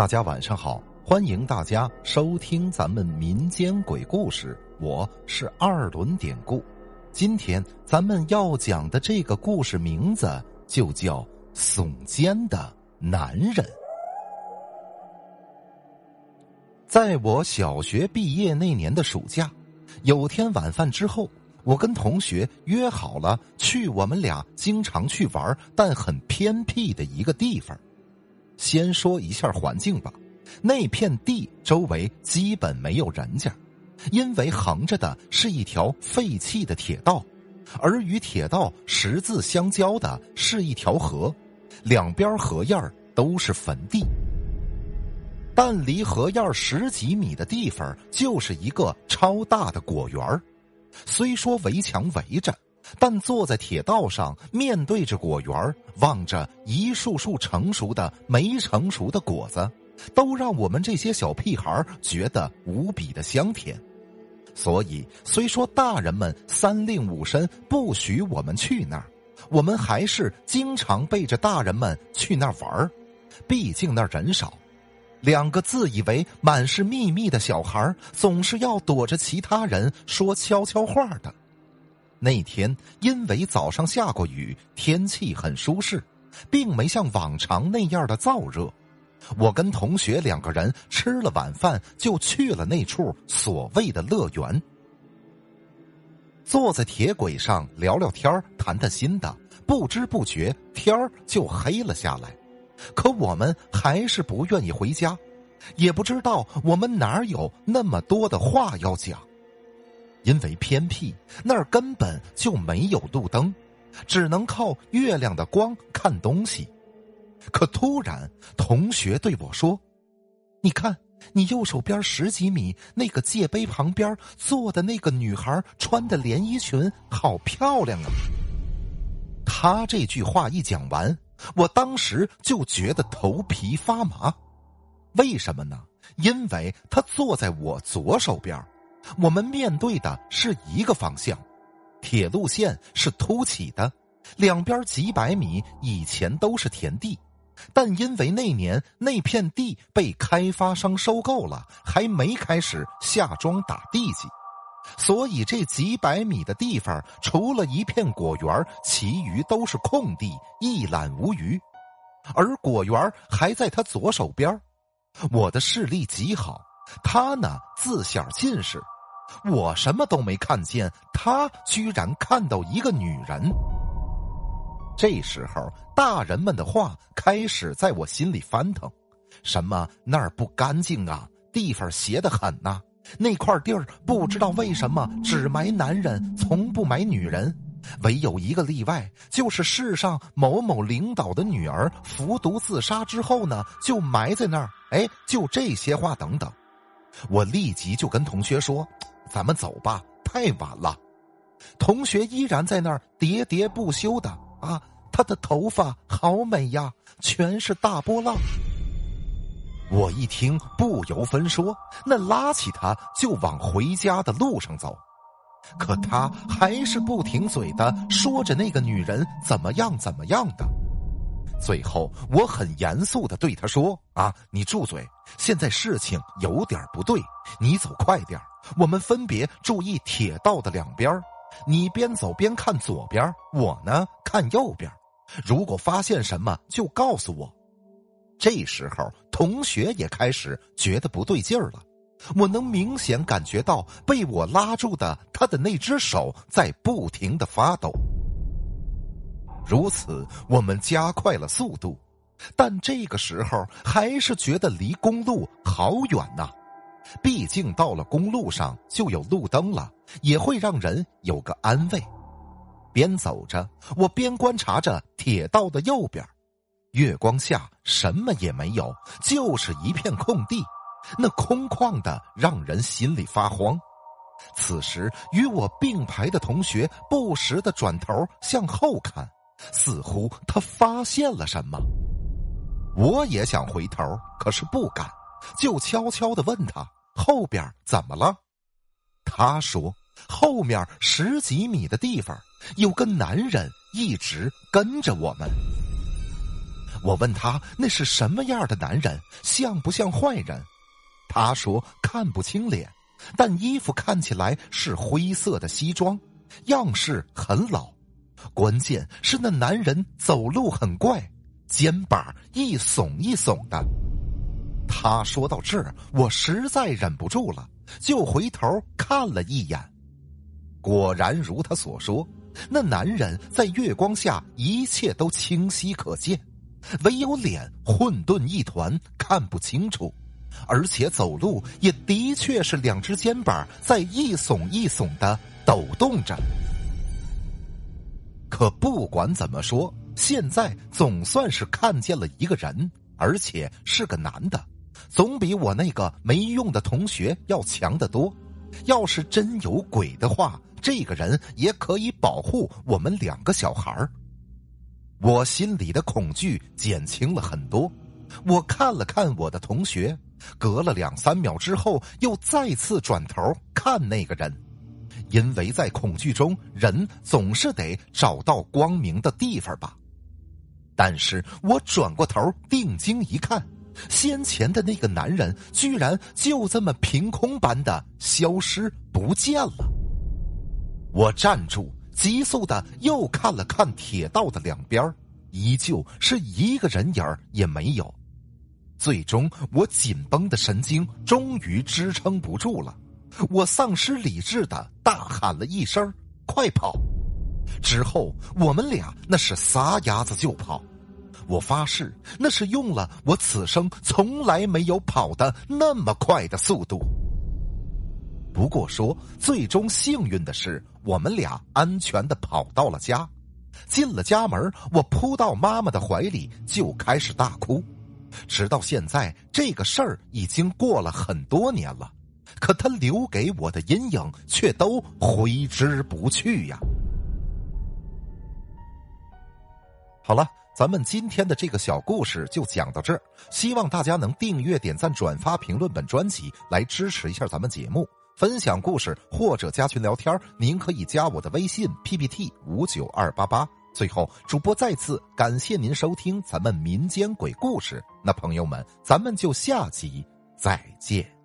大家晚上好，欢迎大家收听咱们民间鬼故事，我是二轮典故。今天咱们要讲的这个故事名字就叫“耸肩的男人”。在我小学毕业那年的暑假，有天晚饭之后，我跟同学约好了去我们俩经常去玩但很偏僻的一个地方。先说一下环境吧，那片地周围基本没有人家，因为横着的是一条废弃的铁道，而与铁道十字相交的是一条河，两边河沿都是坟地。但离河沿十几米的地方就是一个超大的果园虽说围墙围着。但坐在铁道上，面对着果园，望着一束束成熟的、没成熟的果子，都让我们这些小屁孩觉得无比的香甜。所以，虽说大人们三令五申不许我们去那儿，我们还是经常背着大人们去那儿玩儿毕竟那儿人少，两个自以为满是秘密的小孩总是要躲着其他人说悄悄话的。那天因为早上下过雨，天气很舒适，并没像往常那样的燥热。我跟同学两个人吃了晚饭，就去了那处所谓的乐园。坐在铁轨上聊聊天谈谈心的，不知不觉天就黑了下来。可我们还是不愿意回家，也不知道我们哪有那么多的话要讲。因为偏僻，那儿根本就没有路灯，只能靠月亮的光看东西。可突然，同学对我说：“你看，你右手边十几米那个界碑旁边坐的那个女孩，穿的连衣裙好漂亮啊！”他这句话一讲完，我当时就觉得头皮发麻。为什么呢？因为她坐在我左手边。我们面对的是一个方向，铁路线是凸起的，两边几百米以前都是田地，但因为那年那片地被开发商收购了，还没开始下庄打地基，所以这几百米的地方除了一片果园，其余都是空地，一览无余。而果园还在他左手边，我的视力极好。他呢，自小近视，我什么都没看见，他居然看到一个女人。这时候，大人们的话开始在我心里翻腾：什么那儿不干净啊，地方邪得很呐，那块地儿不知道为什么只埋男人，从不埋女人，唯有一个例外，就是世上某某领导的女儿服毒自杀之后呢，就埋在那儿。哎，就这些话等等。我立即就跟同学说：“咱们走吧，太晚了。”同学依然在那儿喋喋不休的啊，他的头发好美呀，全是大波浪。我一听不由分说，那拉起他就往回家的路上走，可他还是不停嘴的说着那个女人怎么样怎么样的。最后，我很严肃的对他说：“啊，你住嘴！现在事情有点不对，你走快点我们分别注意铁道的两边你边走边看左边，我呢看右边。如果发现什么，就告诉我。”这时候，同学也开始觉得不对劲儿了。我能明显感觉到被我拉住的他的那只手在不停的发抖。如此，我们加快了速度，但这个时候还是觉得离公路好远呐。毕竟到了公路上就有路灯了，也会让人有个安慰。边走着，我边观察着铁道的右边，月光下什么也没有，就是一片空地，那空旷的让人心里发慌。此时，与我并排的同学不时的转头向后看。似乎他发现了什么，我也想回头，可是不敢，就悄悄的问他后边怎么了。他说后面十几米的地方有个男人一直跟着我们。我问他那是什么样的男人，像不像坏人？他说看不清脸，但衣服看起来是灰色的西装，样式很老。关键是那男人走路很怪，肩膀一耸一耸的。他说到这儿，我实在忍不住了，就回头看了一眼，果然如他所说，那男人在月光下一切都清晰可见，唯有脸混沌一团，看不清楚，而且走路也的确是两只肩膀在一耸一耸的抖动着。可不管怎么说，现在总算是看见了一个人，而且是个男的。总比我那个没用的同学要强得多。要是真有鬼的话，这个人也可以保护我们两个小孩。我心里的恐惧减轻了很多。我看了看我的同学，隔了两三秒之后，又再次转头看那个人，因为在恐惧中，人总是得找到光明的地方吧。但是我转过头，定睛一看。先前的那个男人居然就这么凭空般的消失不见了。我站住，急速的又看了看铁道的两边，依旧是一个人影也没有。最终，我紧绷的神经终于支撑不住了，我丧失理智的大喊了一声：“快跑！”之后，我们俩那是撒丫子就跑。我发誓，那是用了我此生从来没有跑的那么快的速度。不过说，最终幸运的是，我们俩安全的跑到了家。进了家门，我扑到妈妈的怀里就开始大哭。直到现在，这个事儿已经过了很多年了，可他留给我的阴影却都挥之不去呀。好了。咱们今天的这个小故事就讲到这儿，希望大家能订阅、点赞、转发、评论本专辑，来支持一下咱们节目。分享故事或者加群聊天，您可以加我的微信 PPT 五九二八八。最后，主播再次感谢您收听咱们民间鬼故事。那朋友们，咱们就下集再见。